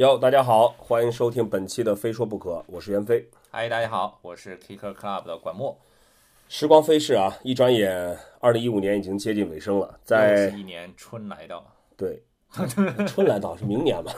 哟，大家好，欢迎收听本期的《非说不可》，我是袁飞。嗨，大家好，我是 Kicker Club 的管墨。时光飞逝啊，一转眼，二零一五年已经接近尾声了。在一年春来到，对，春来到是明年嘛？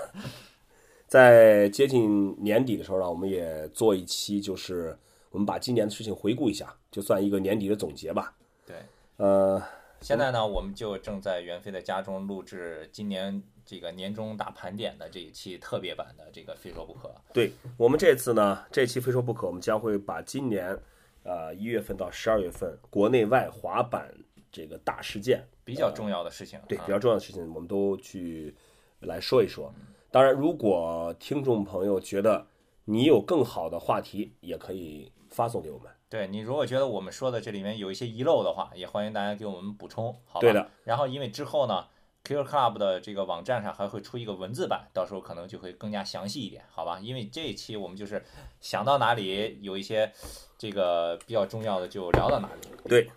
在接近年底的时候呢，我们也做一期，就是我们把今年的事情回顾一下，就算一个年底的总结吧。对，呃，现在呢，我们就正在袁飞的家中录制今年。这个年终大盘点的这一期特别版的这个非说不可，对我们这次呢，这期非说不可，我们将会把今年，呃一月份到十二月份国内外滑板这个大事件比较重要的事情，对比较重要的事情，我们都去来说一说。当然，如果听众朋友觉得你有更好的话题，也可以发送给我们。对你如果觉得我们说的这里面有一些遗漏的话，也欢迎大家给我们补充，好吧？对的。然后因为之后呢。Q Club 的这个网站上还会出一个文字版，到时候可能就会更加详细一点，好吧？因为这一期我们就是想到哪里有一些这个比较重要的就聊到哪里。对，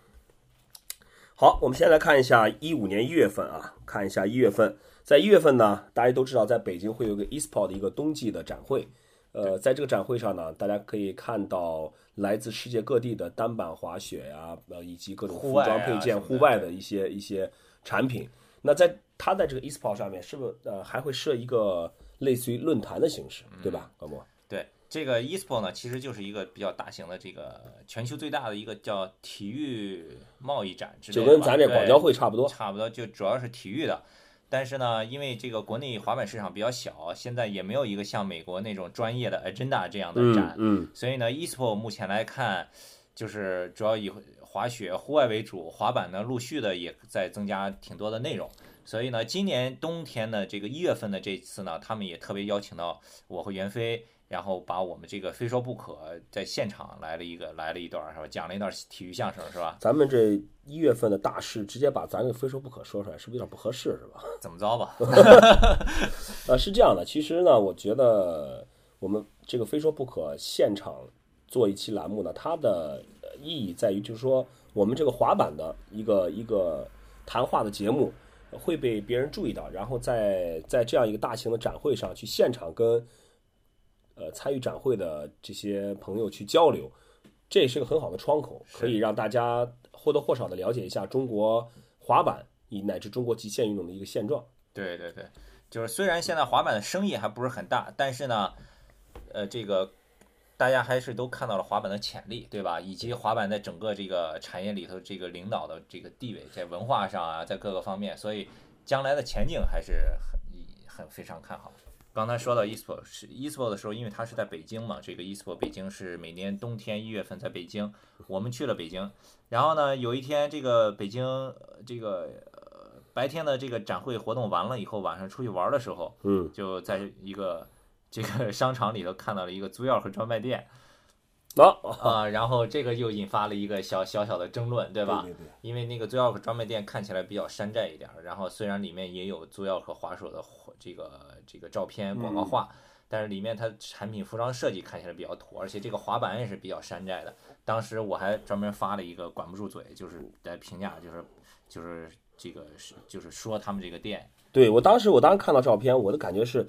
好，我们先来看一下一五年一月份啊，看一下一月份，在一月份呢，大家都知道在北京会有个 eSport 的一个冬季的展会，呃，在这个展会上呢，大家可以看到来自世界各地的单板滑雪呀，呃，以及各种服装配件、户外的一些一些产品。那在它在这个 eSport 上面，是不是呃还会设一个类似于论坛的形式，对吧，高博？对，这个 eSport 呢，其实就是一个比较大型的这个全球最大的一个叫体育贸易展之类的，就跟咱这广交会差不多，差不多就主要是体育的。但是呢，因为这个国内滑板市场比较小，现在也没有一个像美国那种专业的 agenda 这样的展，嗯，所以呢，eSport 目前来看，就是主要以。滑雪户外为主，滑板呢陆续的也在增加挺多的内容，所以呢，今年冬天呢这个一月份的这次呢，他们也特别邀请到我和袁飞，然后把我们这个非说不可在现场来了一个来了一段是吧？讲了一段体育相声是吧？咱们这一月份的大事直接把咱这非说不可说出来，是不是有点不合适是吧？怎么着吧？呃，是这样的，其实呢，我觉得我们这个非说不可现场做一期栏目呢，它的。意义在于，就是说，我们这个滑板的一个一个谈话的节目会被别人注意到，然后在在这样一个大型的展会上去现场跟呃参与展会的这些朋友去交流，这也是个很好的窗口，可以让大家或多或少的了解一下中国滑板以乃至中国极限运动的一个现状。对对对，就是虽然现在滑板的生意还不是很大，但是呢，呃，这个。大家还是都看到了滑板的潜力，对吧？以及滑板在整个这个产业里头这个领导的这个地位，在文化上啊，在各个方面，所以将来的前景还是很很非常看好。刚才说到 eSport 是 eSport 的时候，因为它是在北京嘛，这个 eSport 北京是每年冬天一月份在北京，我们去了北京，然后呢，有一天这个北京这个白天的这个展会活动完了以后，晚上出去玩的时候，嗯，就在一个。这个商场里头看到了一个租钥匙专卖店，啊啊，然后这个又引发了一个小小小的争论，对吧？对对。因为那个租钥匙专卖店看起来比较山寨一点，然后虽然里面也有租钥匙滑手的这个这个照片广告画，但是里面它产品服装设计看起来比较土，而且这个滑板也是比较山寨的。当时我还专门发了一个管不住嘴，就是在评价，就是就是这个是就是说他们这个店。对我当时我当时看到照片，我的感觉是。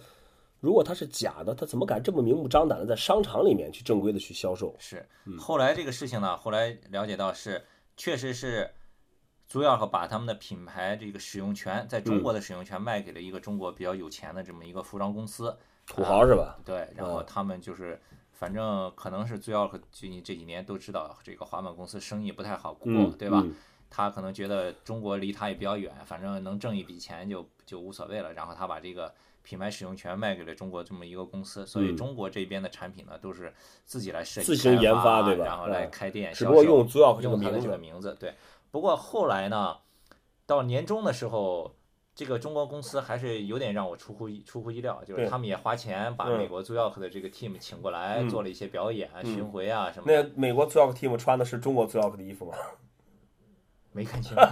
如果它是假的，他怎么敢这么明目张胆的在商场里面去正规的去销售？是，后来这个事情呢，后来了解到是，确实是，租药和把他们的品牌这个使用权，在中国的使用权卖给了一个中国比较有钱的这么一个服装公司，土豪是吧？对，然后他们就是，反正可能是租钥匙最近这几年都知道这个滑板公司生意不太好过，对吧？他可能觉得中国离他也比较远，反正能挣一笔钱就就无所谓了，然后他把这个。品牌使用权卖给了中国这么一个公司，所以中国这边的产品呢都是自己来设计、自行研发，对吧？然后来开店，只不过用主要用它的这个名字。对，不过后来呢，到年终的时候，这个中国公司还是有点让我出乎出乎意料，就是他们也花钱把美国 Zuok 的这个 team 请过来，做了一些表演、巡回啊什么。那美国 Zuok team 穿的是中国 Zuok 的衣服吗？没看清，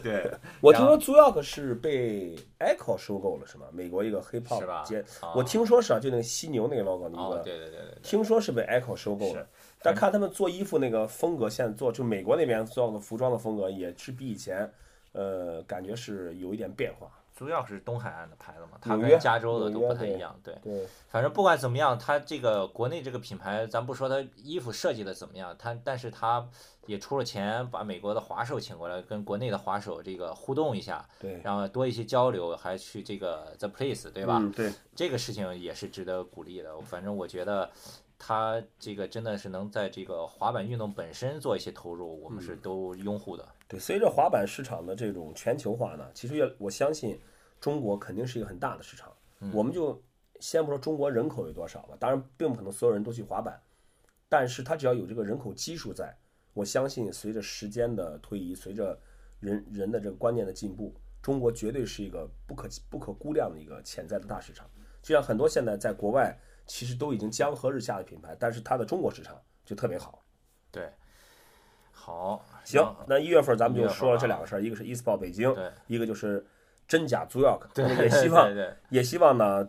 对，我听说 Zuok 是被 Echo 收购了，是吗？美国一个 Hip Hop 街，我听说是啊，就那个犀牛那个 logo 那个，对对对对，听说是被 Echo 收购了。但看他们做衣服那个风格，现在做就美国那边 Zuok 的服装的风格也是比以前，呃，感觉是有一点变化。主要是东海岸的牌子嘛，它跟加州的都不太一样，对。对，反正不管怎么样，它这个国内这个品牌，咱不说它衣服设计的怎么样，它但是它也出了钱，把美国的滑手请过来，跟国内的滑手这个互动一下，对，然后多一些交流，还去这个 The Place，对吧？嗯，对，这个事情也是值得鼓励的。反正我觉得他这个真的是能在这个滑板运动本身做一些投入，我们是都拥护的。对，随着滑板市场的这种全球化呢，其实也我相信中国肯定是一个很大的市场。我们就先不说中国人口有多少吧，当然并不可能所有人都去滑板，但是他只要有这个人口基数在，我相信随着时间的推移，随着人人的这个观念的进步，中国绝对是一个不可不可估量的一个潜在的大市场。就像很多现在在国外其实都已经江河日下的品牌，但是它的中国市场就特别好。对，好，行，那一月份咱们就说了啊这两个事儿，一个是 eSport 北京，对一个就是真假 Zoyok 对，也希望也希望呢，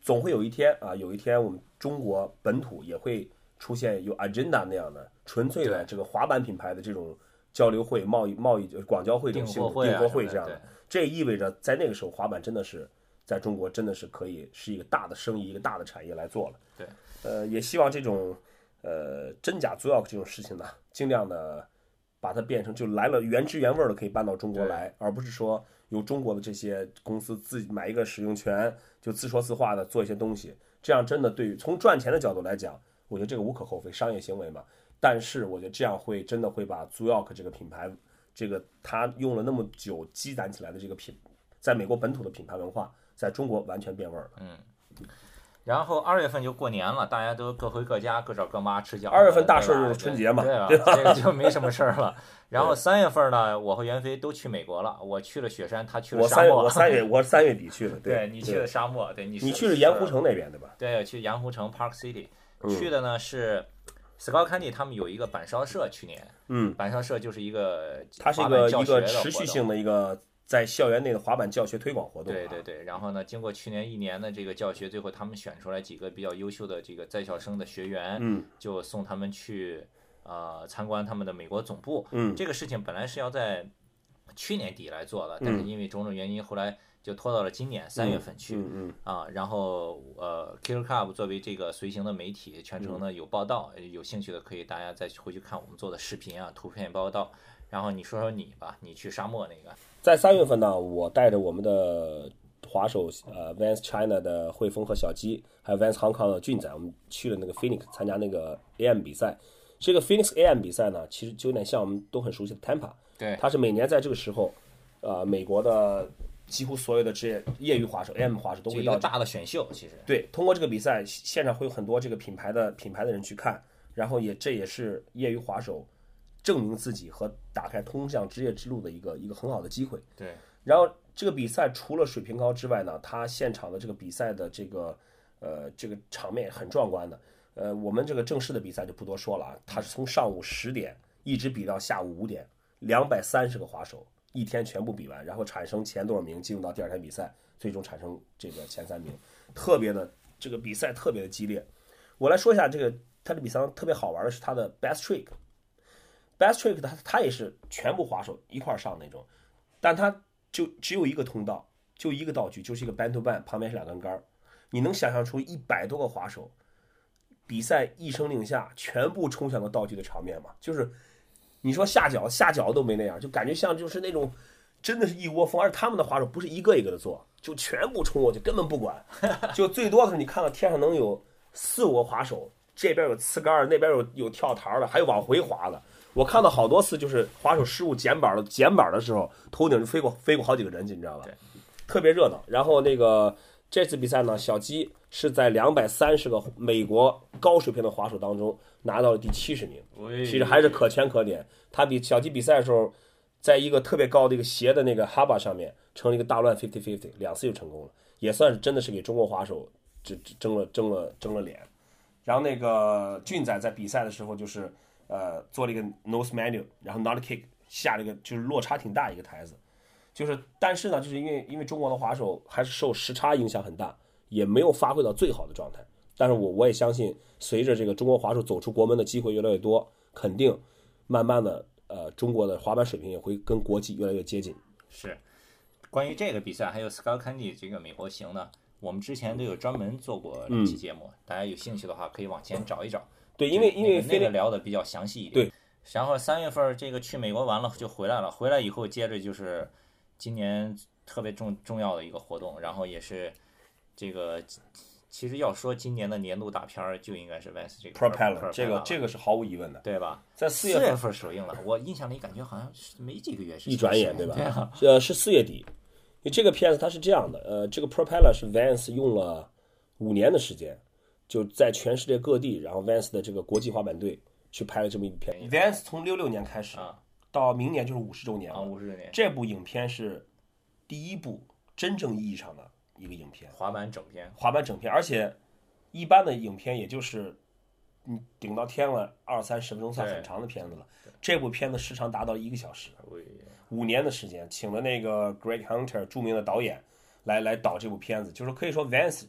总会有一天啊，有一天我们中国本土也会出现有 Agenda 那样的纯粹的这个滑板品牌的这种交流会、贸易贸易广交会这种性质订货会这样的，这意味着在那个时候滑板真的是在中国真的是可以是一个大的生意、一个大的产业来做了。对，呃，也希望这种呃真假 o k 这种事情呢，尽量的把它变成就来了原汁原味儿的可以搬到中国来，而不是说由中国的这些公司自己买一个使用权就自说自话的做一些东西，这样真的对于从赚钱的角度来讲，我觉得这个无可厚非，商业行为嘛。但是我觉得这样会真的会把 z u y o k 这个品牌，这个他用了那么久积攒起来的这个品，在美国本土的品牌文化，在中国完全变味儿了。然后二月份就过年了，大家都各回各家，各找各妈吃饺子。二月份大事就是春节嘛对吧？对这个就没什么事儿了。然后三月份呢，我和袁飞都去美国了，我去了雪山，他去了沙漠。我三月我三月我三月底去的，对你去对了沙漠，对你你去了盐湖，城那边对吧？对，去盐湖城 Park City，嗯去的呢是 Scott Candy 他们有一个板烧社，去年嗯，板烧社就是一个它是一个一个持续性的一个在校园内的滑板教学推广活动、啊。对对对，然后呢，经过去年一年的这个教学，最后他们选出来几个比较优秀的这个在校生的学员，嗯。就送他们去呃参观他们的美国总部。嗯。这个事情本来是要在去年底来做的，但是因为种种原因，后来就拖到了今年三月份去。嗯嗯啊，然后呃，Killer Club 作为这个随行的媒体，全程呢嗯有报道，有兴趣的可以大家再回去看我们做的视频啊、图片报道。然后你说说你吧，你去沙漠那个，在三月份呢，我带着我们的滑手呃 Vans China 的汇丰和小鸡，还有 Vans Hong Kong 的俊仔，我们去了那个 Phoenix 参加那个 AM 比赛。这个 Phoenix AM 比赛呢，其实就有点像我们都很熟悉的 Tampa，对它是每年在这个时候，呃，美国的几乎所有的职业业余滑手 AM 滑手都会到大的选秀，其实对，通过这个比赛，现场会有很多这个品牌的品牌的人去看，然后也这也是业余滑手证明自己和打开通向职业之路的一个一个很好的机会。对然后这个比赛除了水平高之外呢，它现场的这个比赛的这个呃这个场面很壮观的。呃，我们这个正式的比赛就不多说了啊，它是从上午十点一直比到下午五点，两百三十个滑手一天全部比完，然后产生前多少名进入到第二天比赛，最终产生这个前三名，特别的这个比赛特别的激烈。我来说一下这个他的比赛特别好玩的是它的 best trick。best trick 它它也是全部滑手一块上那种，但它就只有一个通道，就一个道具，就是一个 band to band，旁边是两根杆。你能想象出一百多个滑手，比赛一声令下，全部冲向了道具的场面吗？就是你说下脚下脚都没那样，就感觉像就是那种真的是一窝蜂，而他们的滑手不是一个一个的做，就全部冲过去，根本不管，就最多的是你看到天上能有四五个滑手，这边有呲杆儿，那边有有跳台儿的，还有往回滑的。我看到好多次，就是滑手失误捡板了捡板的时候，头顶就飞过飞过好几个人去，你知道吧？对，特别热闹。然后那个这次比赛呢，小鸡是在两百三十个美国高水平的滑手当中拿到了第七十名，其实还是可圈可点。他比小鸡比赛的时候，在一个特别高的一个斜的那个哈巴上面成了一个大乱 fifty fifty，两次就成功了，也算是真的是给中国滑手争争了争了争了脸。然后那个俊仔在比赛的时候就是呃做了一个 nose manual，然后 not kick 下了一个就是落差挺大一个台子，就是但是呢，就是因为因为中国的滑手还是受时差影响很大，也没有发挥到最好的状态。但是我我也相信，随着这个中国滑手走出国门的机会越来越多，肯定慢慢的呃中国的滑板水平也会跟国际越来越接近。是关于这个比赛，还有 Skull Candy 这个美国行呢，我们之前都有专门做过嗯两期节目，大家有兴趣的话可以往前找一找。对，因为因为那个那个聊的比较详细一点。对。然后三月份儿这个去美国完了就回来了，回来以后接着就是今年特别重重要的一个活动，然后也是这个其实要说今年的年度大片儿就应该是 Vans 这个 propeller 这个这个是毫无疑问的，对吧？在四月份首映了，我印象里感觉好像是没几个月是一转眼对吧？对啊，呃，是四月底。因为这个片子它是这样的，呃，这个 Propeller 是 Vans 用了五年的时间，就在全世界各地，然后 Vans 的这个国际滑板队去拍了这么一部片。Vans 从六六年开始啊到明年就是五十周年啊，了。五十周年这部影片是第一部真正意义上的一个影片，滑板整片，滑板整片，而且一般的影片也就是你顶到天了二三十分钟算很长的片子了。这部片子时长达到一个小时。五年的时间，请了那个 Greg Hunter 著名的导演来来导这部片子，就是可以说 Vance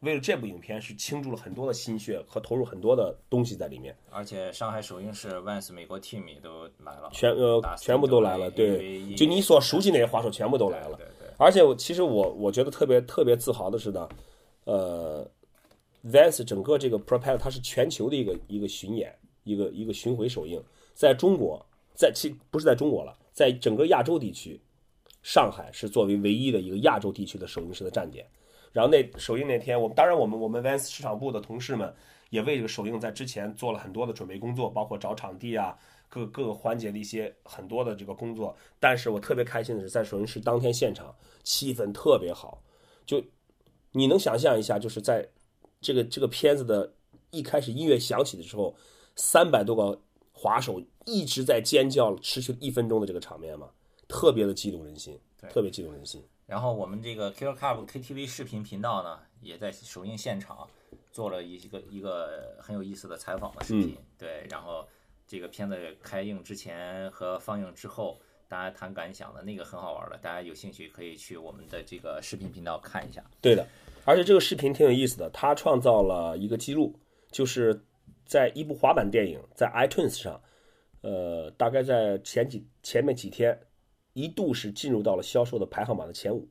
为了这部影片是倾注了很多的心血和投入很多的东西在里面，而且上海首映式 Vans 美国 team 也都来了，全呃全部都来了，对，就你所熟悉那些滑手全部都来了。对对对，而且我其实我我觉得特别特别自豪的是呢，呃，Vans 整个这个 Propel 它是全球的一个一个巡演，一个一个巡回首映，在中国，在其不是在中国了，在整个亚洲地区，上海是作为唯一的一个亚洲地区的首映式的站点。然后那首映那天，我们当然我们我们 Vans 市场部的同事们也为这个首映在之前做了很多的准备工作，包括找场地啊，各各个环节的一些很多的这个工作。但是我特别开心的是，在首映式当天现场气氛特别好，就你能想象一下，就是在这个这个片子的一开始音乐响起的时候，三百多个滑手一直在尖叫，持续一分钟的这个场面嘛，特别的激动人心，特别激动人心。然后我们这个 Killer Club KTV 视频频道呢，也在首映现场做了一个一个很有意思的采访的视频。对，然后这个片子开映之前和放映之后，大家谈感想的那个很好玩的，大家有兴趣可以去我们的这个视频频道看一下。对的，而且这个视频挺有意思的，它创造了一个记录，就是在一部滑板电影在 iTunes 上，呃，大概在前几前面几天，一度是进入到了销售的排行榜的前五。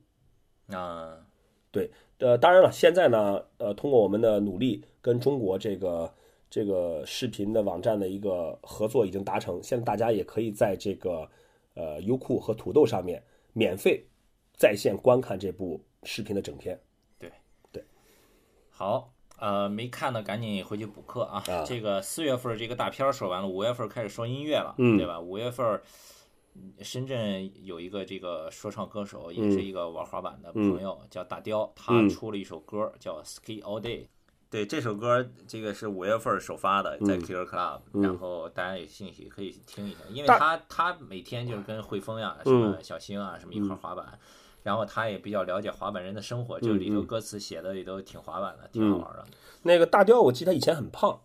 啊，对、呃，当然了，现在呢，呃，通过我们的努力，跟中国这个这个视频的网站的一个合作已经达成，现在大家也可以在这个呃优酷和土豆上面免费在线观看这部视频的整片。对对好，呃，没看的赶紧回去补课啊。啊这个四月份这个大片儿说完了，五月份开始说音乐了，嗯对吧？五月份深圳有一个这个说唱歌手，也是一个玩滑板的朋友，叫大雕，他嗯出了一首歌叫《Ski All Day》。对这首歌，这个是五月份首发的，在 Killer Club，、然后大家有兴趣可以听一下，因为他他每天就是跟汇丰呀、什嗯么小星啊什么一块滑板，然后他也比较了解滑板人的生活，就里嗯头歌词写的也都挺滑板的，挺好玩的，那个大雕，我记得他以前很胖，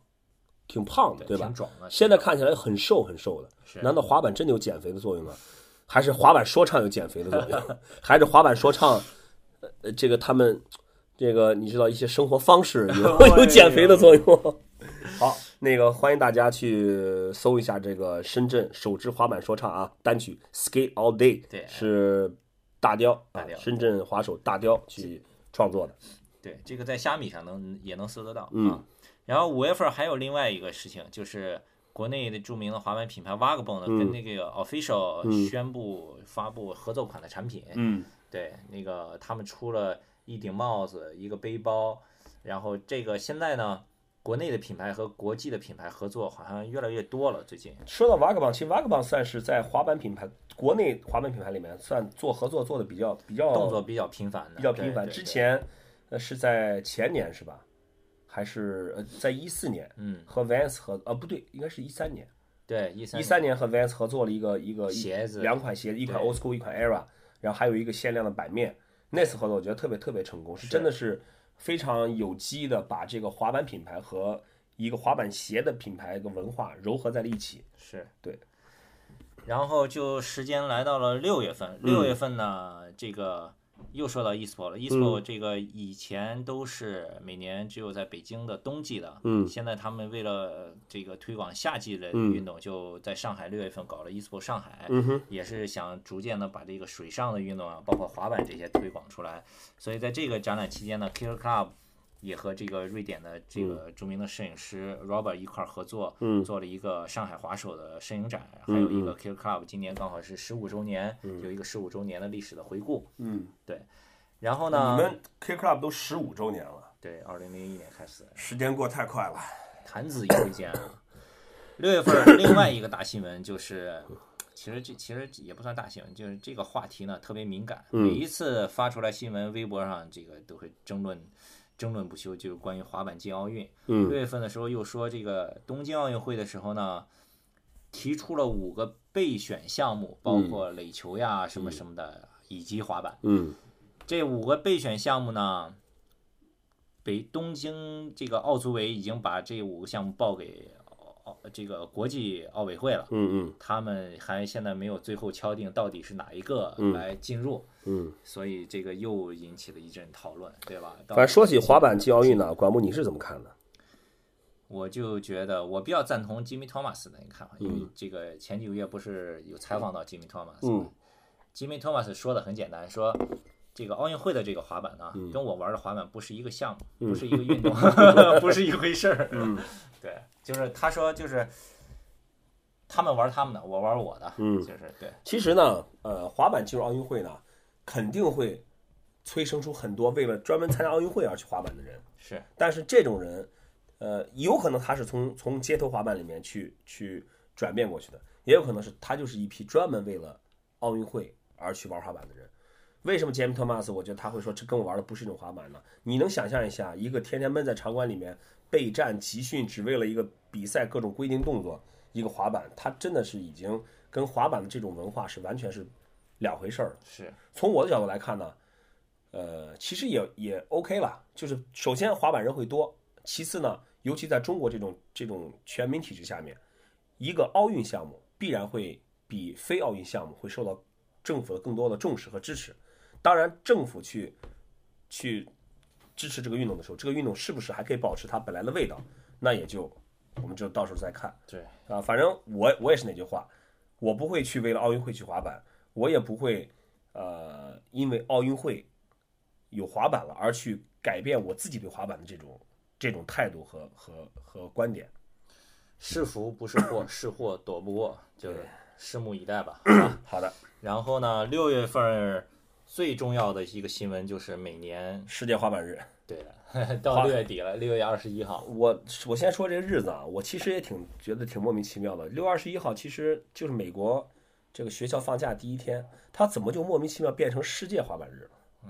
挺胖的，对吧挺？壮的。现在看起来很瘦很瘦的，是难道滑板真的有减肥的作用吗？还是滑板说唱有减肥的作用？还是滑板说唱，呃，这个他们这个你知道一些生活方式 有有减肥的作用？好，那个欢迎大家去搜一下这个深圳首支滑板说唱啊单曲《Skate All Day》，对是大雕啊大雕深圳滑手大雕去创作的。对，这个在虾米上能也能搜得到嗯啊。然后五月份还有另外一个事情，就是国内的著名的滑板品牌 Vagabond 呢，嗯跟那个 Official 嗯宣布发布合作款的产品。嗯对，那个他们出了一顶帽子，一个背包，然后这个现在呢，国内的品牌和国际的品牌合作好像越来越多了，最近。说到 Vagabond，其实 Vagabond 算是在滑板品牌国内滑板品牌里面算做合作做的比较比较动作比较频繁的，比较频繁。之前呃是在前年是吧？还是呃在一四年嗯，和 Vans 合呃不对，应该是一三年，对一三一三年和 Vans 合作了一个一个鞋子两款鞋子，一款 Old School，一款 Era，然后还有一个限量的版面。那次合作我觉得特别特别成功，是真的是非常有机的把这个滑板品牌和一个滑板鞋的品牌的文化糅合在了一起。是对。然后就时间来到了六月份，六月份呢，这个又说到 eSport 了，eSport 这个以前都是每年只有在北京的冬季的，嗯。现在他们为了这个推广夏季的嗯。运动，就在上海六月份搞了 eSport 上海，也是想逐渐的把这个水上的运动啊，包括滑板这些推广出来。所以在这个展览期间呢，Killer Club 也和这个瑞典的这个著名的摄影师 Robert 一块儿合作，嗯做了一个上海滑手的摄影展，还有一个 Killer Club 今年刚好是十五周年，有一个十五周年的历史的回顾。嗯，对然后呢你呢，们 K Club 都十五周年了，对，二零零一年开始，时间过太快了。弹指一挥间啊。六月份另外一个大新闻就是，其实这其实也不算大新闻，就是这个话题呢特别敏感，每一次发出来新闻，微博上这个都会争论。争论不休，就是关于滑板进奥运。嗯六月份的时候又说这个东京奥运会的时候呢，提出了五个备选项目，包括垒球呀、什么什么的，以及滑板。嗯这五个备选项目呢，北东京这个奥组委已经把这五个项目报给奥这个国际奥委会了，嗯嗯他们还现在没有最后敲定到底是哪一个来进入，嗯嗯。所以这个又引起了一阵讨论，对吧？反正说起滑板进奥运呢，管木你是怎么看的？我就觉得我比较赞同吉米·托马斯的一个看法，因为这个前几个月不是有采访到吉米·托马斯？吉米·托马斯说的很简单，说这个奥运会的这个滑板呢，跟我玩的滑板不是一个项目，不是一个运动，不是一回事儿。嗯，对，就是他说就是他们玩他们的，我玩我的，嗯就是对，其实呢，呃，滑板进入奥运会呢，肯定会催生出很多为了专门参加奥运会而去滑板的人。是但是这种人，呃，有可能他是从从街头滑板里面去去转变过去的，也有可能是他就是一批专门为了奥运会而去玩滑板的人。为什么杰米·托马斯我觉得他会说这跟我玩的不是一种滑板呢？你能想象一下，一个天天闷在场馆里面备战集训，只为了一个比赛各种规定动作，一个滑板，它真的是已经跟滑板的这种文化是完全是两回事儿了。是，从我的角度来看呢，呃，其实也也 OK 了。就是首先滑板人会多，其次呢，尤其在中国这种这种全民体制下面，一个奥运项目必然会比非奥运项目会受到政府的更多的重视和支持。当然，政府去去支持这个运动的时候，这个运动是不是还可以保持它本来的味道，那也就我们就到时候再看。对，啊，反正我我也是那句话，我不会去为了奥运会去滑板，我也不会呃因为奥运会有滑板了而去改变我自己对滑板的这种这种态度和和和观点。是福不是祸，是祸躲不过，就拭目以待吧，好吧。好的，然后呢，六月份儿最重要的一个新闻就是每年世界滑板日，对的，到六月底了，六月二十一号，我我先说这个日子啊，我其实也挺觉得挺莫名其妙的。六月二十一号其实就是美国这个学校放假第一天，它怎么就莫名其妙变成世界滑板日了？嗯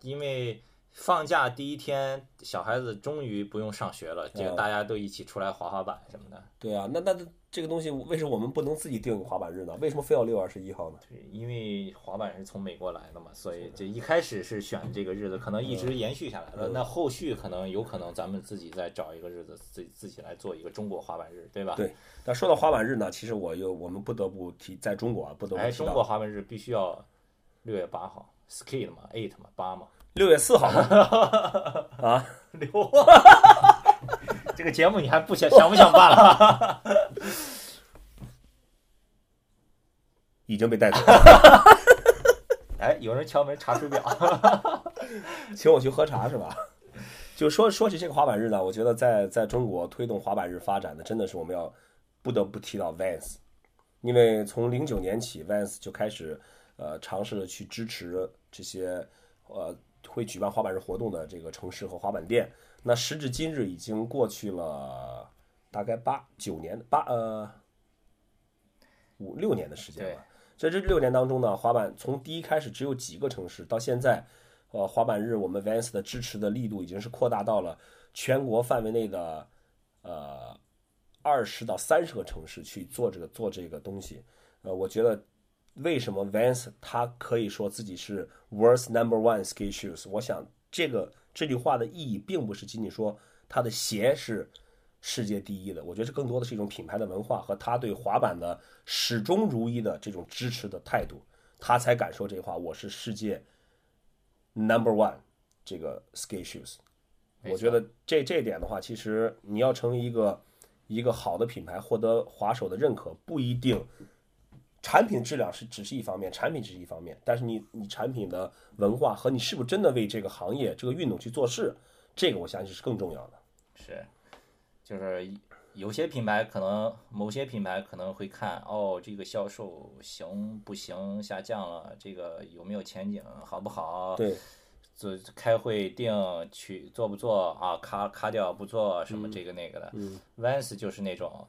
因为放假第一天，小孩子终于不用上学了，这个哦大家都一起出来滑滑板什么的。对啊，那那这个东西为什么我们不能自己定个滑板日呢？为什么非要六月二十一号呢？对，因为滑板是从美国来的嘛，所以这一开始是选这个日子，可能一直延续下来了。那后续可能有可能咱们自己再找一个日子，自己自己来做一个中国滑板日，对吧？对那说到滑板日呢，其实我又我们不得不提，在中国啊，不得不哎，提到中国滑板日必须要六月八号，skate 嘛，eight 嘛，八嘛，六月四号 啊，六。这个节目你还不想想不想办了？已经被带走，哎，有人敲门查水表。请我去喝茶是吧？就说说起这个滑板日呢，我觉得在在中国推动滑板日发展的，真的是我们要不得不提到 Vans，因为从零九年起，Vans 就开始呃尝试着去支持这些呃会举办滑板日活动的这个城市和滑板店。那时至今日，已经过去了大概八九年八呃五六年的时间对了。在这六年当中呢，滑板从第一开始只有几个城市，到现在，呃，滑板日我们 Vans 的支持的力度已经是扩大到了全国范围内的呃二十到三十个城市去做这个做这个东西。呃，我觉得为什么 Vans 他可以说自己是 World's Number One Ski Shoes？我想这个这句话的意义并不是仅仅说他的鞋是世界第一的，我觉得这更多的是一种品牌的文化和他对滑板的始终如一的这种支持的态度，他才敢说这话。我是世界 number one 这个 ski shoes。我觉得这这一点的话，其实你要成为一个一个好的品牌，获得滑手的认可，不一定产品质量是只是一方面，产品只是一方面，但是你你产品的文化和你是不是真的为这个行业这个运动去做事，这个我相信是更重要的。是，就是有些品牌可能某些品牌可能会看哦，这个销售行不行，下降了，这个有没有前景，好不好？对，做开会定去做不做啊？卡卡掉不做什么这个那个的。嗯 Vans 就是那种，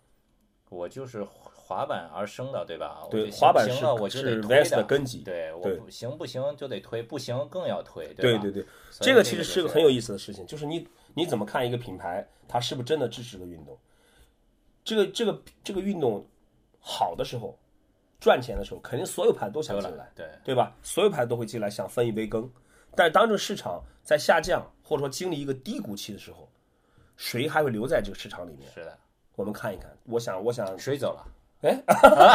我就是滑板而生的，对吧？我对，滑板是我就得是推 Vans 的根基。对，我不行不行就得推，不行更要推，吧？对对对，这个其实是个很有意思的事情，就是你你怎么看一个品牌，它是不是真的支持这个运动？这个这个这个运动好的时候，赚钱的时候，肯定所有牌都想进来，对对吧？所有牌都会进来想分一杯羹。但是当这个市场在下降，或者说经历一个低谷期的时候，谁还会留在这个市场里面？是的，我们看一看。我想，我想，谁走了？哎，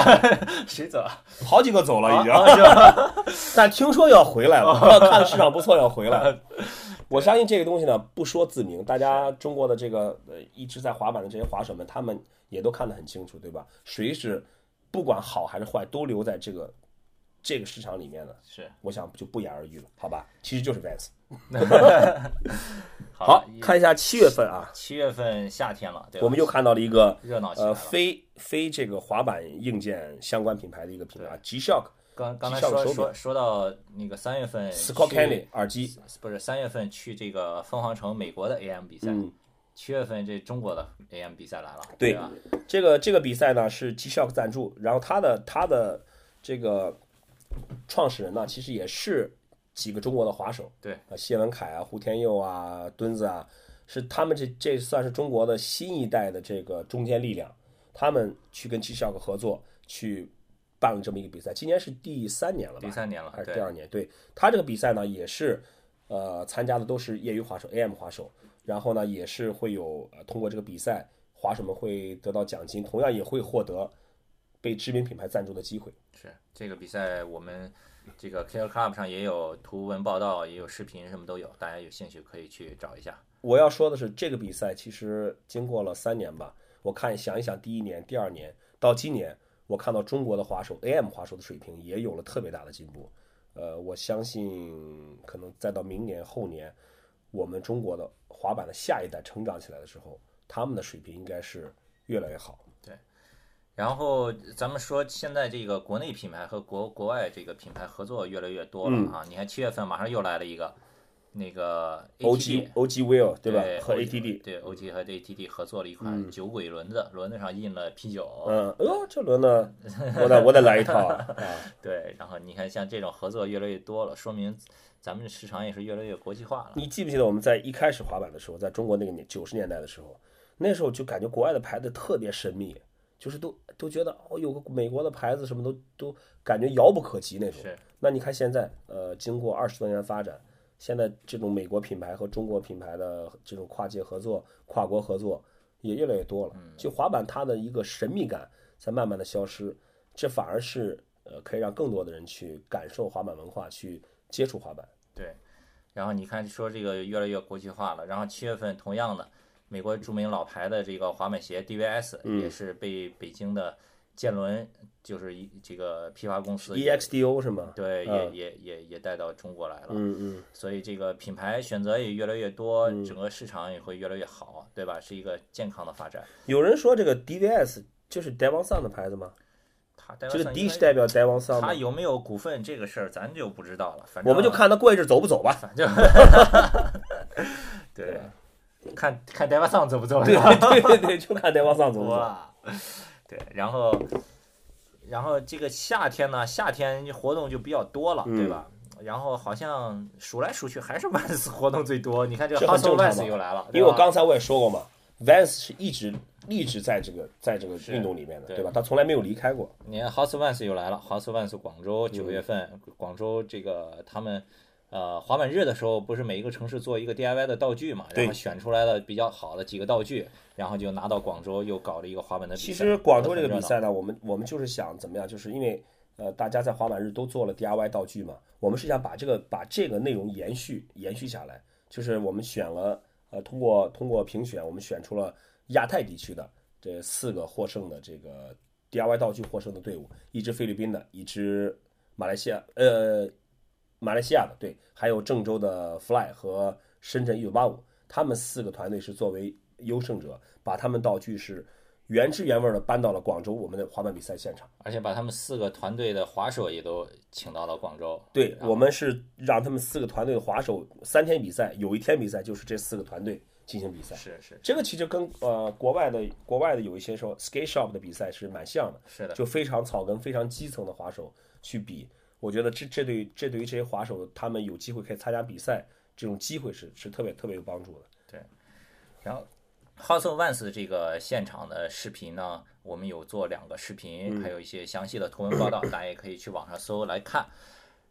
谁走啊？好几个走了已经，啊是吧？但听说要回来了，看市场不错要回来。我相信这个东西呢，不说自明，大家中国的这个呃一直在滑板的这些滑手们，他们也都看得很清楚，对吧？谁是不管好还是坏，都留在这个这个市场里面呢，是我想就不言而喻了，好吧？其实就是 Vans。好好，看一下七月份啊，七月份夏天了，对？我们又看到了一个呃热闹呃。非非这个滑板硬件相关品牌的一个品牌 G Shock 刚刚才说说说到那个三月份 Scott 去 Candy 耳机，不是三月份去这个凤凰城美国的 AM 比赛，嗯七月份这中国的 AM 比赛来了，对吧？这个这个比赛呢是 G Shock 赞助，然后他的他的这个创始人呢，其实也是几个中国的滑手，对啊，谢文凯啊、胡天佑啊、墩子啊，是他们这这算是中国的新一代的这个中坚力量，他们去跟 G Shock 合作去办了这么一个比赛，今年是第三年了吧？第三年了，还是第二年？对他这个比赛呢，也是呃参加的都是业余滑手 AM 滑手，然后呢也是会有呃通过这个比赛，滑手们会得到奖金，同样也会获得被知名品牌赞助的机会。是这个比赛，我们这个 Killer Club 上也有图文报道，也有视频，什么都有，大家有兴趣可以去找一下。我要说的是，这个比赛其实经过了三年吧，我看想一想，第一年、第二年到今年，我看到中国的滑手 AM 滑手的水平也有了特别大的进步。呃，我相信可能再到明年后年，我们中国的滑板的下一代成长起来的时候，他们的水平应该是越来越好。然后咱们说，现在这个国内品牌和国国外这个品牌合作越来越多了啊！你看七月份马上又来了一个，那个 OG OG Will 对吧？对和 ATD，对 OG 和 ATD 合作了一款酒鬼轮子，轮子上印了啤酒，嗯，哎呦，这轮子，我得我得来一套啊！对，然后你看像这种合作越来越多了，说明咱们的市场也是越来越国际化了。你记不记得我们在一开始滑板的时候，在中国那个年九十年代的时候，那时候就感觉国外的牌子特别神秘，就是都都觉得哦，有个美国的牌子什么都都感觉遥不可及那种。是那你看现在，呃，经过二十多年发展，现在这种美国品牌和中国品牌的这种跨界合作、跨国合作也越来越多了。就滑板它的一个神秘感在慢慢的消失，这反而是呃可以让更多的人去感受滑板文化，去接触滑板。对，然后你看说这个越来越国际化了，然后七月份同样的，美国著名老牌的这个滑板鞋 DVS 嗯也是被北京的建伦就是一这个批发公司 EXDO 是吗？对，也嗯也也也带到中国来了。嗯嗯。所以这个品牌选择也越来越多，整个市场也会越来越好，对吧？是一个健康的发展。有人说这个 DVS 就是 Devon Sun 的牌子吗？它这个 D 是代表 Devon Sun 吗？它有没有股份这个事儿，咱就不知道了。反正我们就看他过一阵走不走吧。反正 对，看看 d e v a s o n 走不走对吧？对对对，就看 Devon Sun 走不走。哇，对，然后然后这个夏天呢，夏天活动就比较多了，嗯对吧？然后好像数来数去还是 Vans 活动最多。你看这个这很 Hustle 正常 Vans 嘛又来了，因为我刚才我也说过嘛，Vans 是一直一直在这个在这个运动里面的，对对吧？他从来没有离开过。你看 House Vans 又来了，House Vans 广州嗯九月份，广州这个他们呃滑板日的时候，不是每一个城市做一个 DIY 的道具嘛，然后选出来了比较好的几个道具，然后就拿到广州又搞了一个滑板的比赛。其实广州这个比赛呢，我们我们就是想怎么样，就是因为呃，大家在滑板日都做了 DIY 道具嘛，我们是想把这个把这个内容延续延续下来，就是我们选了呃，通过通过评选，我们选出了亚太地区的这四个获胜的这个 DIY 道具获胜的队伍，一支菲律宾的，一支马来西亚呃马来西亚的对，还有郑州的 Fly 和深圳一九八五，他们四个团队是作为优胜者，把他们道具是原汁原味的搬到了广州我们的滑板比赛现场。而且把他们四个团队的滑手也都请到了广州。对我们是让他们四个团队的滑手三天比赛，有一天比赛就是这四个团队进行比赛。是是这个其实跟呃国外的国外的有一些说 skate shop 的比赛是蛮像的，是的，就非常草根、非常基层的滑手去比。我觉得这这对于这对于这些滑手，他们有机会可以参加比赛，这种机会是是特别特别有帮助的。对。然后 House of Vans 这个现场的视频呢，我们有做两个视频，嗯。还有一些详细的图文报道，大家也可以去网上搜来看。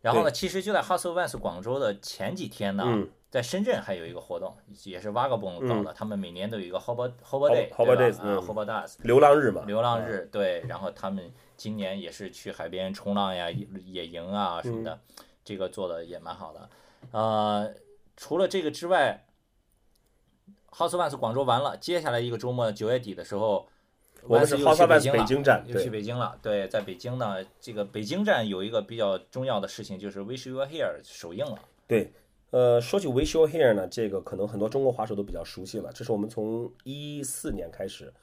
然后呢，其实就在 House of Vans 广州的前几天呢，嗯。在深圳还有一个活动，也是 Vagabond 搞的，他们每年都有一个 Hobo Hobo Day，Hobo 对 Days，吧？啊嗯，Hobo Days，流浪日嘛，流浪日，对，然后他们今年也是去海边冲浪呀、野野营啊什么的，这个做的也蛮好的。呃，除了这个之外，House of Vans 广州完了，接下来一个周末九月底的时候，我们是又 House 去北 Vans 京了。北京站，又去，北京了，对，在北京呢，这个北京站有一个比较重要的事情，就是 Wish You Were Here 首映了。对，呃，说起 Wish You Were Here 呢，这个可能很多中国滑手都比较熟悉了。这是我们从一四年开始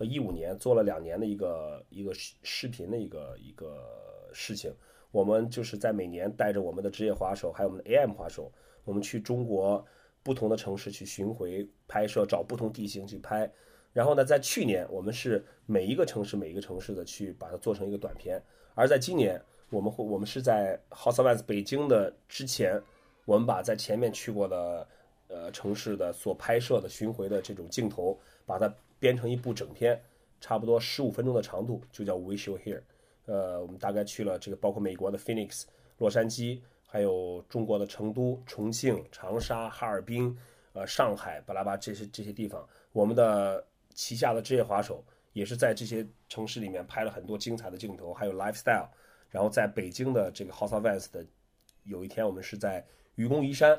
和一五年做了两年的一个一个视视频的一个一个事情。我们就是在每年带着我们的职业滑手，还有我们的 AM 滑手，我们去中国不同的城市去巡回拍摄，找不同地形去拍。然后呢，在去年我们是每一个城市每一个城市的去把它做成一个短片，而在今年我们会我们是在 House of Vans 北京的之前，我们把在前面去过的呃城市的所拍摄的巡回的这种镜头，把它编成一部整片，差不多十五分钟的长度，就叫 We Show Here。呃，我们大概去了这个包括美国的 Phoenix、洛杉矶，还有中国的成都、重庆、长沙、哈尔滨，呃，上海、巴拉巴这些这些地方，我们的旗下的职业滑手也是在这些城市里面拍了很多精彩的镜头，还有 lifestyle。然后在北京的这个 House of Vans 的有一天，我们是在愚公移山，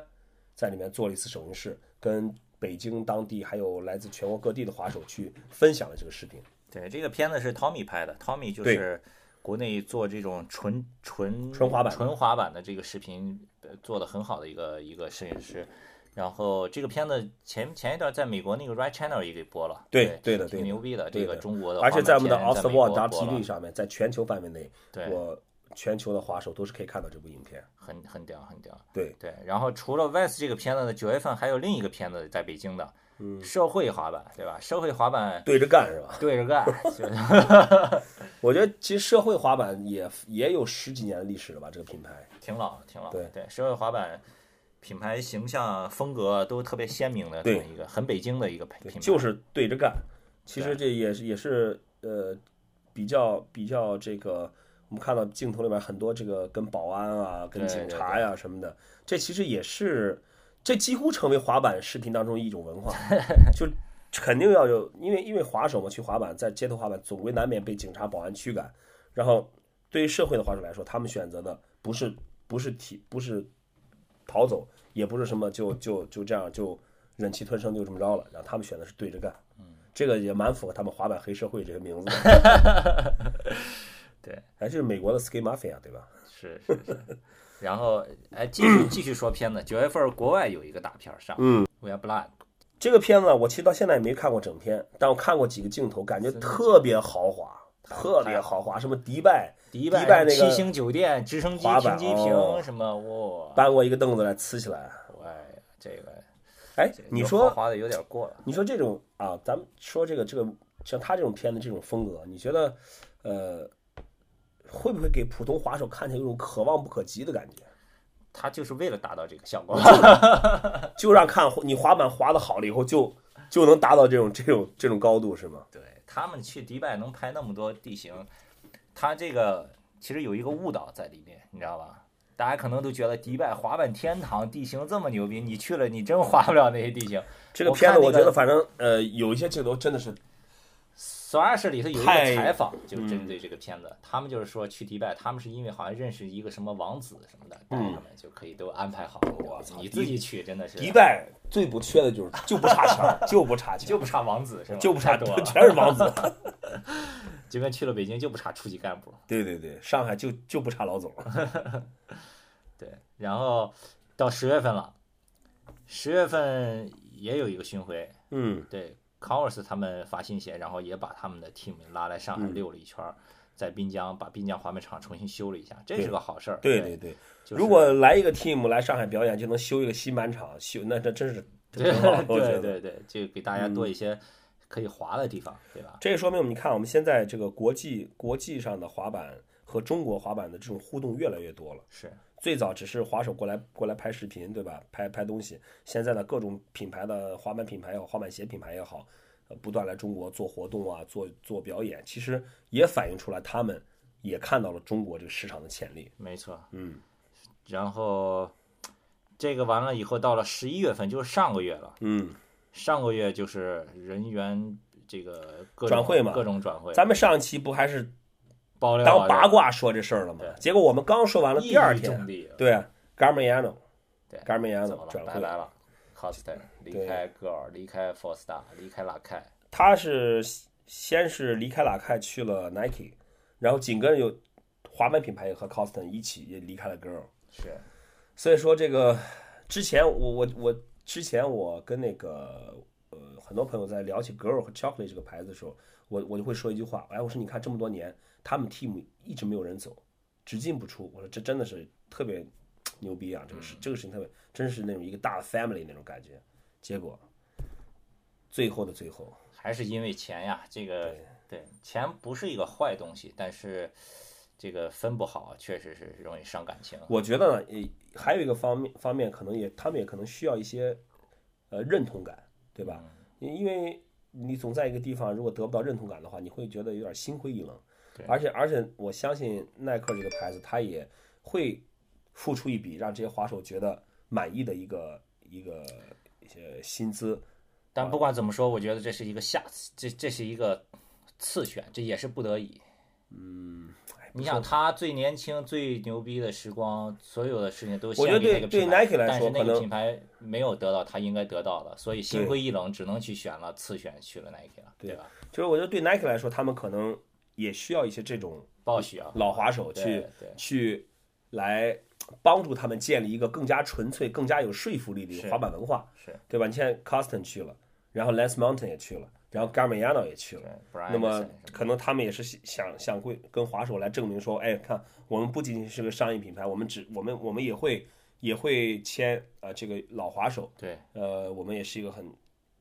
在里面做了一次首映式，跟北京当地还有来自全国各地的滑手去分享了这个视频。对，这个片子是 Tommy 拍的，Tommy 就是国内做这种纯纯纯滑板的纯滑板的这个视频呃做的很好的一个一个摄影师。然后这个片子前前一段在美国那个 Right Channel 也给播了，对对对的对挺牛逼的。这个中国的而，且在我们的 Off 在 the 美国 Wall 播了 TV 上面，在全球范围内，对我全球的滑手都是可以看到这部影片。很很屌很屌。对对，然后除了 Vans 这个片子呢，九月份还有另一个片子在北京的，嗯社会滑板，对吧？社会滑板对着干是吧？对着干，就是我觉得其实社会滑板也也有十几年的历史了吧，这个品牌。挺老挺老。对对，社会滑板品牌形象风格都特别鲜明的这么一个很北京的一个品对，牌，就是对着干。其实这也是也是呃比较比较这个，我们看到镜头里面很多这个跟保安啊、跟警察呀什么的，这其实也是这几乎成为滑板视频当中一种文化，就肯定要有，因为因为滑手嘛去滑板，在街头滑板总归难免被警察、保安驱赶，然后对于社会的滑手来说，他们选择的不是不是体不是逃走，也不是什么就就就这样就忍气吞声就这么着了，然后他们选的是对着干，这个也蛮符合他们滑板黑社会这个名字的。对，还，是美国的 Skate Mafia 对吧？是是是。然后哎，继续继续说片子，九月份国外有一个大片儿上，嗯，We Are Blood，这个片子我其实到现在也没看过整片，但我看过几个镜头，感觉特别豪华，特别豪华，什么迪拜迪拜那个七星酒店、直升机停机坪哦什么，哇，搬过一个凳子来呲起来。哎，这个哎，你说豪华的有点过了。你说这种啊，咱们说这个这个像他这种片的这种风格，你觉得呃会不会给普通滑手看起来有种可望不可及的感觉？他就是为了达到这个效果，就让看你滑板滑的好了以后就就能达到这种这种这种高度是吗？对他们去迪拜能拍那么多地形，他这个其实有一个误导在里面，你知道吧？大家可能都觉得迪拜滑板天堂，地形这么牛逼，你去了你真滑不了那些地形。这个片子我觉得反正呃有一些镜头真的是 Slash 里头有一个采访，就针对这个片子，他们就是说去迪拜，他们是因为好像认识一个什么王子什么的，带他们就可以都安排好。我操你自己去真的是迪拜最不缺的就是就不差钱，就不差钱，就不差王子是吧？就不差多了，全是王子。就跟去了北京就不差处级干部。对对对，上海就就不差老总。对，然后到十月份了，十月份也有一个巡回，嗯对，Converse 他们发新鞋，然后也把他们的 team 拉来上海嗯溜了一圈儿，在滨江把滨江滑板场重新修了一下，这是个好事儿。对对对对，就是如果来一个 team 来上海表演，就能修一个新板场，修那这真是 对。对对对，就给大家多一些可以滑的地方，对吧？这也说明我们你看，我们现在这个国际国际上的滑板和中国滑板的这种互动越来越多了。是，最早只是滑手过来过来拍视频，对吧？拍拍东西。现在呢，各种品牌的滑板品牌也好，滑板鞋品牌也好，呃，不断来中国做活动啊，做做表演，其实也反映出来他们也看到了中国这个市场的潜力。没错。嗯，然后这个完了以后，到了十一月份，就是上个月了。嗯，上个月就是人员这个各种转会嘛各种转会，咱们上期不还是爆料啊当八卦说这事儿了吗？结果我们刚说完了，第二天对 g a r m i a n o 对 g a r m i a n 怎 o 么了？转会，拜拜了，Costa 离开 Girl，离开 Four Star，离开拉开，他是先是离开拉开去了 Nike，然后紧跟着有滑板品牌也和 Coston 一起也离开了 Girl。是所以说这个之前我我我之前我跟那个呃很多朋友在聊起 Girl 和 Chocolate 这个牌子的时候，我我就会说一句话，哎，我说你看这么多年，他们 team 一直没有人走，只进不出，我说这真的是特别牛逼啊，这个事这个事情特别真是那种一个大的 family 那种感觉，结果最后的最后，还是因为钱呀，这个对钱不是一个坏东西，但是这个分不好，确实是容易伤感情。我觉得呢，也还有一个方面方面，可能也他们也可能需要一些呃认同感，对吧？因因为你总在一个地方，如果得不到认同感的话，你会觉得有点心灰意冷。对而且而且，我相信耐克这个牌子，它也会付出一笔让这些滑手觉得满意的一个一个一些薪资。但不管怎么说，我觉得这是一个下次，这这是一个次选，这也是不得已。嗯，哎你想，他最年轻、最牛逼的时光，所有的事情都献给那个品牌但是那个品牌没有得到他应该得到的，所以心灰意冷，只能去选了次选，去了 Nike 了，对吧？就是我觉得对 Nike 来说，他们可能也需要一些这种暴雪啊，老滑手去去来帮助他们建立一个更加纯粹、更加有说服力的滑板文化，是，对吧？你现在 Coston 去了，然后 Lance Mountain 也去了，然后 Garmiano 也去了对，，不然那么可能他们也是想想会跟滑手来证明说，哎，看我们不仅仅是个商业品牌，我们只我们我们也会也会签啊、呃这个老滑手，对。呃，我们也是一个很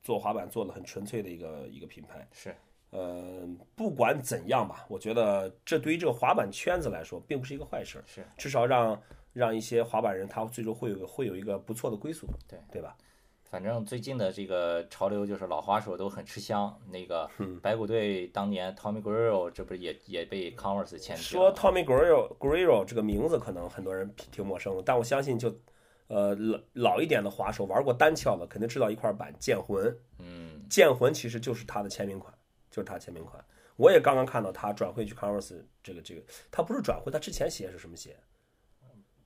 做滑板做的很纯粹的一个一个品牌。是呃，不管怎样吧，我觉得这对于这个滑板圈子来说，并不是一个坏事，是，至少让让一些滑板人他最终会有会有一个不错的归宿，对对吧？反正最近的这个潮流就是老滑手都很吃香。那个嗯白骨队当年 Tommy Guerrero 这不是也也被 Converse 签去说了？Tommy Guerrero Guerrero 这个名字可能很多人挺陌生的，但我相信就呃老老一点的滑手玩过单翘的，肯定知道一块板剑魂，嗯，剑魂其实就是他的签名款，就是他签名款。我也刚刚看到他转会去 Converse 这个这个，他不是转会，他之前鞋是什么鞋？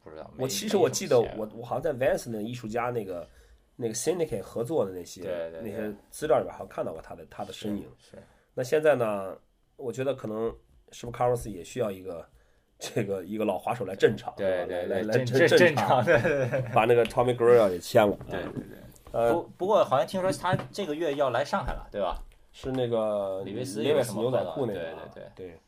不知道。我其实我记得写我我好像在 Vans 那个艺术家那个那个 Syndicate 合作的那些对对对那些资料里边，好像看到过他的他的身影。是那现在呢，我觉得可能是不是 Converse 也需要一个 这个一个老滑手来镇场，对对对，来来来正正镇正常，对对对 把那个 Tommy Guerrero 也签了。对对对。呃，不不过好像听说他这个月要来上海了，对吧？是那个李维斯李维斯牛仔裤那个，对对对对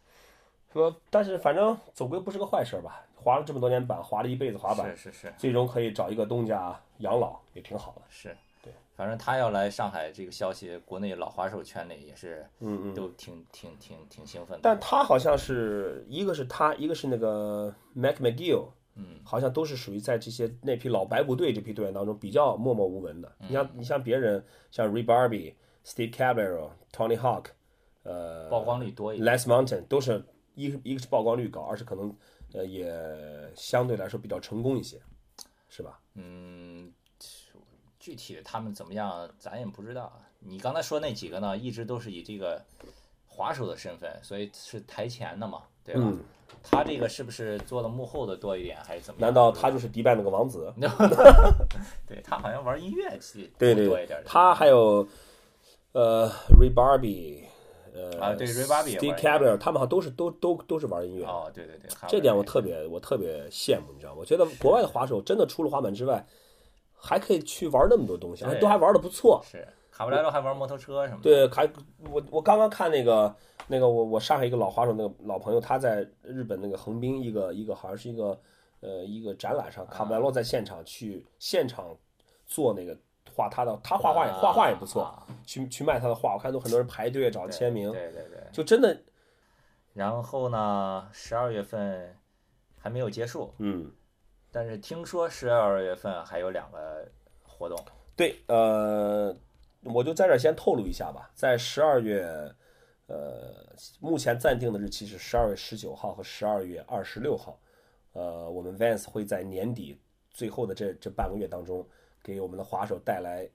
说，但是反正总归不是个坏事儿吧？滑了这么多年板，滑了一辈子滑板，是是是最终可以找一个东家养老，也挺好的。是，对，反正他要来上海这个消息，国内老滑手圈里也是嗯嗯。都挺挺挺挺兴奋的。但他好像是一个是他，一个是那个 Mac McGill，嗯，好像都是属于在这些那批老白骨队这批队员当中比较默默无闻的。嗯你像你像别人，像 Ray Barbie、Steve Caballero、Tony Hawk，呃，曝光率多一点。Les Mountain 都是一一个是曝光率高，二是可能呃也相对来说比较成功一些，是吧？嗯，具体他们怎么样，咱也不知道。你刚才说那几个呢，一直都是以这个滑手的身份，所以是台前的嘛，对吧？嗯，他这个是不是做的幕后的多一点，还是怎么样？难道他就是迪拜那个王子？对他好像玩音乐系对对对多一点，他还有呃 Ray Barbie，呃啊对 Ray Barbie 也 Steve 玩 Cabler，他们好像都是都都都是玩音乐的。哦，对对对，这点我特别我特别羡慕，你知道吗？我觉得国外的滑手真的除了滑板之外，还可以去玩那么多东西，都还玩的不错。是卡布莱罗还玩摩托车什么的，对，还我我刚刚看那个那个我我上海一个老滑手那个老朋友，他在日本那个横滨一个一个好像是一个呃一个展览上，卡布莱洛在现场去现场做那个画他的，他画画也画画也不错，啊去去卖他的画，我看都很多人排队找他签名，对对对。就真的然后呢，十二月份还没有结束，嗯。但是听说十二月份还有两个活动，对，呃，我就在这儿先透露一下吧，在十二月，呃，目前暂定的日期是十二月十九号和十二月二十六号，呃，我们 Vans 会在年底最后的这这半个月当中，给我们的滑手带来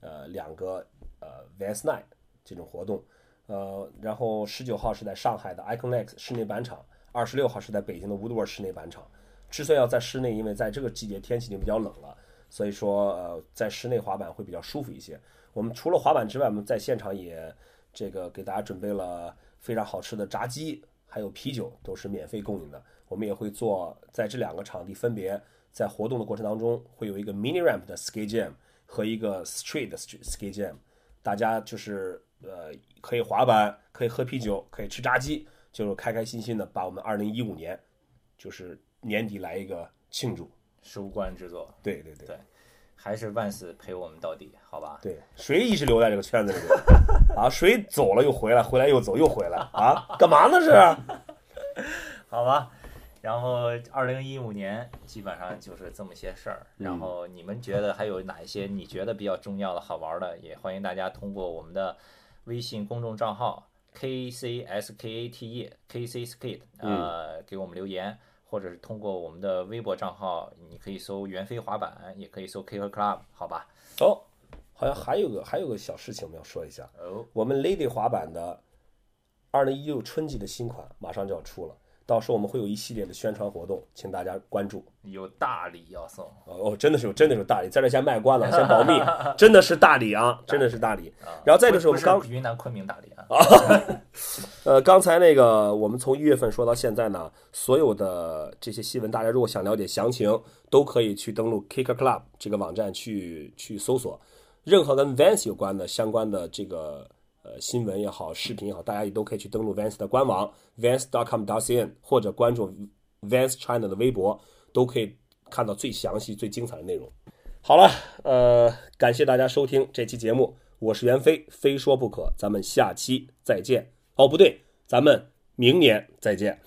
呃两个呃，VS 耐这种活动，呃，然后十九号是在上海的 Iconex 室内板场，二十六号是在北京的 Woodward 室内板场。之所以要在室内，因为在这个季节天气已经比较冷了，所以说呃在室内滑板会比较舒服一些。我们除了滑板之外，我们在现场也这个给大家准备了非常好吃的炸鸡，还有啤酒都是免费供应的。我们也会做在这两个场地分别在活动的过程当中会有一个 mini ramp 的 skate jam 和一个 street 的 skate jam，大家就是呃可以滑板，可以喝啤酒，可以吃炸鸡，就是开开心心的把我们二零一五年就是年底来一个庆祝。收官之作，对对对对还是万斯陪我们到底，好吧？对，谁一直留在这个圈子里面 啊？谁走了又回来，回来又走又回来啊？干嘛呢是？好吧。然后，二零一五年基本上就是这么些事儿。嗯然后你们觉得还有哪一些你觉得比较重要的好玩的？也欢迎大家通过我们的微信公众账号 K C S K A T E K C Skate 呃给我们留言，或者是通过我们的微博账号，你可以搜袁飞滑板，也可以搜 K 和 Club，好吧？哦，好像还有个还有个小事情我们要说一下，哦，我们 Lady 滑板的二零一六春季的新款马上就要出了，到时候我们会有一系列的宣传活动，请大家关注。有大礼要送。哦，真的是有，真的是有大礼，在这先卖关了，先保密，真的是大礼啊，真的是大礼。然后再就是我们刚云南昆明大礼啊，呃，刚才那个我们从一月份说到现在呢，所有的这些新闻，大家如果想了解详情，都可以去登录 Kicker Club 这个网站去去搜索，任何跟 Vans 有关的相关的这个呃新闻也好，视频也好，大家也都可以去登录 Vans 的官网 vans.com.cn 或者关注 Vans China 的微博，都可以看到最详细、最精彩的内容。好了，呃，感谢大家收听这期节目，我是袁飞，非说不可，咱们下期再见。哦，不对，咱们明年再见。